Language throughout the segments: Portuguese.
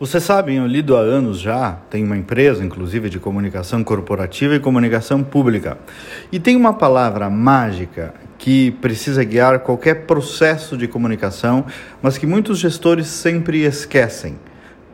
Vocês sabem, eu lido há anos já, tenho uma empresa, inclusive, de comunicação corporativa e comunicação pública. E tem uma palavra mágica que precisa guiar qualquer processo de comunicação, mas que muitos gestores sempre esquecem.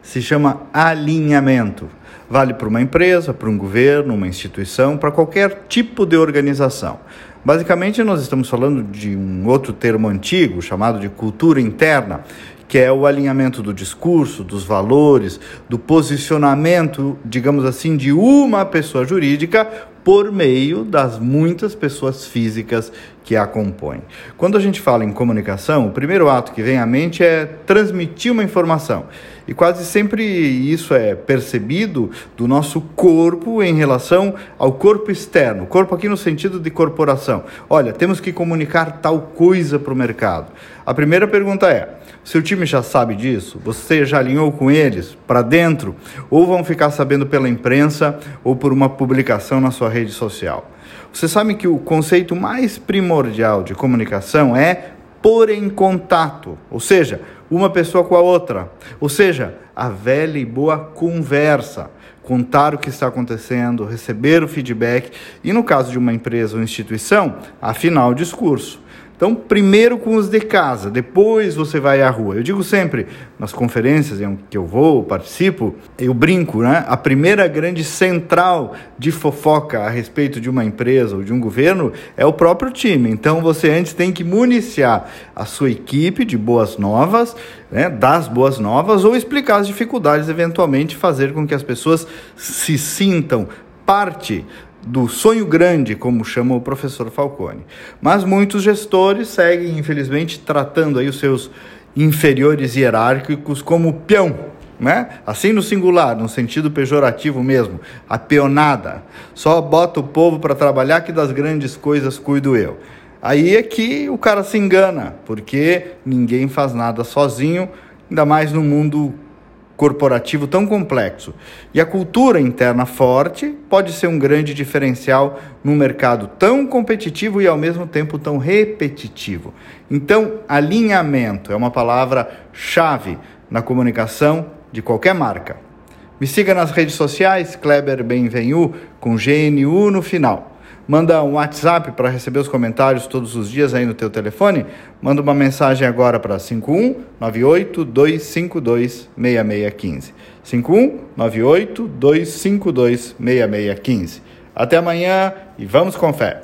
Se chama alinhamento. Vale para uma empresa, para um governo, uma instituição, para qualquer tipo de organização. Basicamente, nós estamos falando de um outro termo antigo chamado de cultura interna, que é o alinhamento do discurso, dos valores, do posicionamento, digamos assim, de uma pessoa jurídica por meio das muitas pessoas físicas que a compõem. Quando a gente fala em comunicação, o primeiro ato que vem à mente é transmitir uma informação. E quase sempre isso é percebido do nosso corpo em relação ao corpo externo. Corpo aqui no sentido de corporação. Olha, temos que comunicar tal coisa para o mercado. A primeira pergunta é: seu time já sabe disso? Você já alinhou com eles para dentro? Ou vão ficar sabendo pela imprensa ou por uma publicação na sua rede social? Você sabe que o conceito mais primordial de comunicação é pôr em contato, ou seja, uma pessoa com a outra, ou seja, a velha e boa conversa, contar o que está acontecendo, receber o feedback e, no caso de uma empresa ou instituição, afinal o discurso. Então, primeiro com os de casa, depois você vai à rua. Eu digo sempre, nas conferências em que eu vou, participo, eu brinco, né? A primeira grande central de fofoca a respeito de uma empresa ou de um governo é o próprio time. Então, você antes tem que municiar a sua equipe de boas novas, né? das boas novas, ou explicar as dificuldades, eventualmente fazer com que as pessoas se sintam parte do sonho grande, como chama o professor Falcone. Mas muitos gestores seguem, infelizmente, tratando aí os seus inferiores hierárquicos como peão, né? Assim no singular, no sentido pejorativo mesmo, a peonada. Só bota o povo para trabalhar que das grandes coisas cuido eu. Aí é que o cara se engana, porque ninguém faz nada sozinho, ainda mais no mundo corporativo tão complexo. E a cultura interna forte pode ser um grande diferencial num mercado tão competitivo e ao mesmo tempo tão repetitivo. Então, alinhamento é uma palavra-chave na comunicação de qualquer marca. Me siga nas redes sociais, Kleber Benvenu, com GNU no final manda um WhatsApp para receber os comentários todos os dias aí no teu telefone, manda uma mensagem agora para 5198 252 6615. 5198 252 6615. Até amanhã e vamos com fé.